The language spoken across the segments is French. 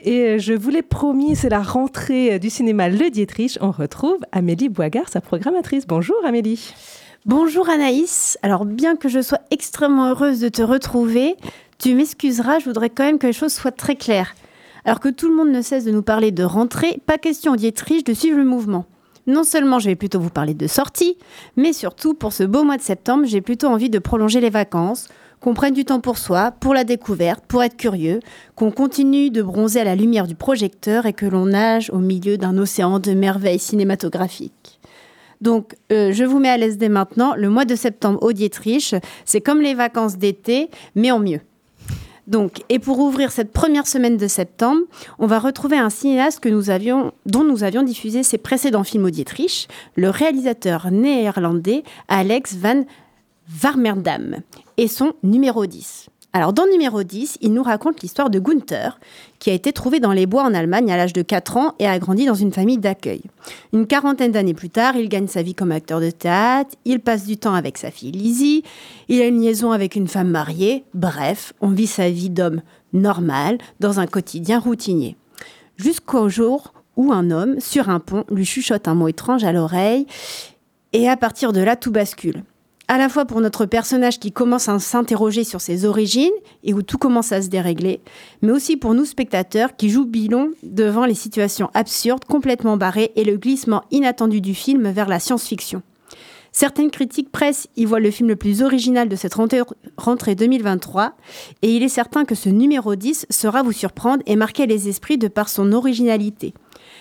Et je vous l'ai promis, c'est la rentrée du cinéma Le Dietrich. On retrouve Amélie Boigard, sa programmatrice. Bonjour Amélie. Bonjour Anaïs. Alors bien que je sois extrêmement heureuse de te retrouver, tu m'excuseras, je voudrais quand même que les choses soient très claires. Alors que tout le monde ne cesse de nous parler de rentrée, pas question au Dietrich de suivre le mouvement. Non seulement je vais plutôt vous parler de sortie, mais surtout pour ce beau mois de septembre, j'ai plutôt envie de prolonger les vacances, qu'on prenne du temps pour soi, pour la découverte, pour être curieux, qu'on continue de bronzer à la lumière du projecteur et que l'on nage au milieu d'un océan de merveilles cinématographiques. Donc, euh, je vous mets à l'aise dès maintenant. Le mois de septembre au Dietrich, c'est comme les vacances d'été, mais en mieux. Donc, et pour ouvrir cette première semaine de septembre, on va retrouver un cinéaste que nous avions, dont nous avions diffusé ses précédents films au Dietrich, le réalisateur néerlandais Alex van Warmerdam, et son numéro 10. Alors, dans numéro 10, il nous raconte l'histoire de Gunther, qui a été trouvé dans les bois en Allemagne à l'âge de 4 ans et a grandi dans une famille d'accueil. Une quarantaine d'années plus tard, il gagne sa vie comme acteur de théâtre, il passe du temps avec sa fille Lizzie, il a une liaison avec une femme mariée, bref, on vit sa vie d'homme normal dans un quotidien routinier. Jusqu'au jour où un homme, sur un pont, lui chuchote un mot étrange à l'oreille, et à partir de là, tout bascule à la fois pour notre personnage qui commence à s'interroger sur ses origines et où tout commence à se dérégler, mais aussi pour nous spectateurs qui jouent bilon devant les situations absurdes, complètement barrées et le glissement inattendu du film vers la science-fiction. Certaines critiques presse y voient le film le plus original de cette rentrée 2023 et il est certain que ce numéro 10 sera vous surprendre et marquer les esprits de par son originalité.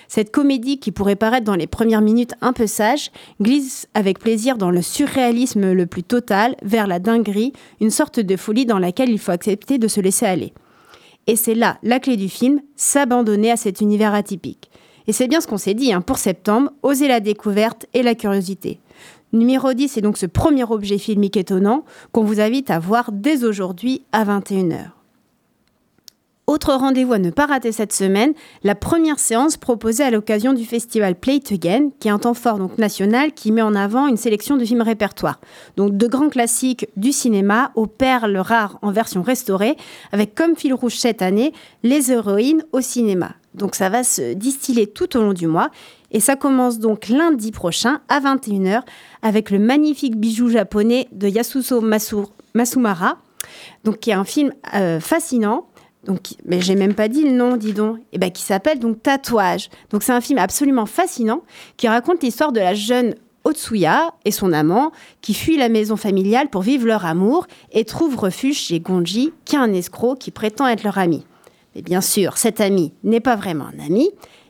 Cette comédie, qui pourrait paraître dans les premières minutes un peu sage, glisse avec plaisir dans le surréalisme le plus total, vers la dinguerie, une sorte de folie dans laquelle il faut accepter de se laisser aller. Et c'est là la clé du film, s'abandonner à cet univers atypique. Et c'est bien ce qu'on s'est dit hein, pour septembre, oser la découverte et la curiosité. Numéro 10 est donc ce premier objet filmique étonnant qu'on vous invite à voir dès aujourd'hui à 21h. Autre rendez-vous à ne pas rater cette semaine, la première séance proposée à l'occasion du festival Play It Again, qui est un temps fort donc national qui met en avant une sélection de films répertoires. Donc de grands classiques du cinéma aux perles rares en version restaurée, avec comme fil rouge cette année les héroïnes au cinéma. Donc ça va se distiller tout au long du mois et ça commence donc lundi prochain à 21h avec le magnifique bijou japonais de Yasuso Masumara, donc qui est un film euh, fascinant donc, mais j'ai même pas dit le nom, dis donc, et eh ben, qui s'appelle donc Tatouage. Donc c'est un film absolument fascinant qui raconte l'histoire de la jeune Otsuya et son amant qui fuient la maison familiale pour vivre leur amour et trouvent refuge chez Gonji, qui est un escroc qui prétend être leur ami. Mais bien sûr, cet ami n'est pas vraiment un ami,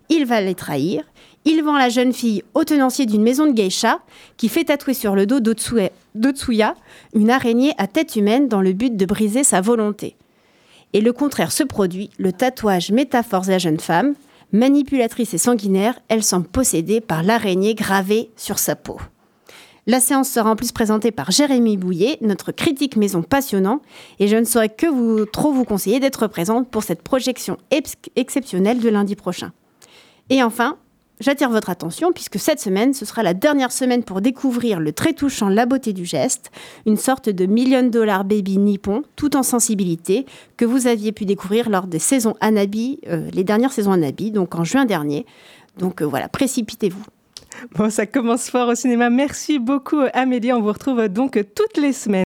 il va les trahir, il vend la jeune fille au tenancier d'une maison de geisha qui fait tatouer sur le dos d'Otsuya une araignée à tête humaine dans le but de briser sa volonté. Et le contraire se produit, le tatouage métaphore la jeune femme, manipulatrice et sanguinaire, elle semble possédée par l'araignée gravée sur sa peau. La séance sera en plus présentée par Jérémy Bouillet, notre critique maison passionnant, et je ne saurais que trop vous conseiller d'être présente pour cette projection exceptionnelle de lundi prochain. Et enfin, J'attire votre attention puisque cette semaine, ce sera la dernière semaine pour découvrir le très touchant La beauté du geste, une sorte de million dollar baby nippon, tout en sensibilité, que vous aviez pu découvrir lors des saisons Anabi, euh, les dernières saisons Anabi, donc en juin dernier. Donc euh, voilà, précipitez-vous. Bon, ça commence fort au cinéma. Merci beaucoup Amélie. On vous retrouve donc toutes les semaines.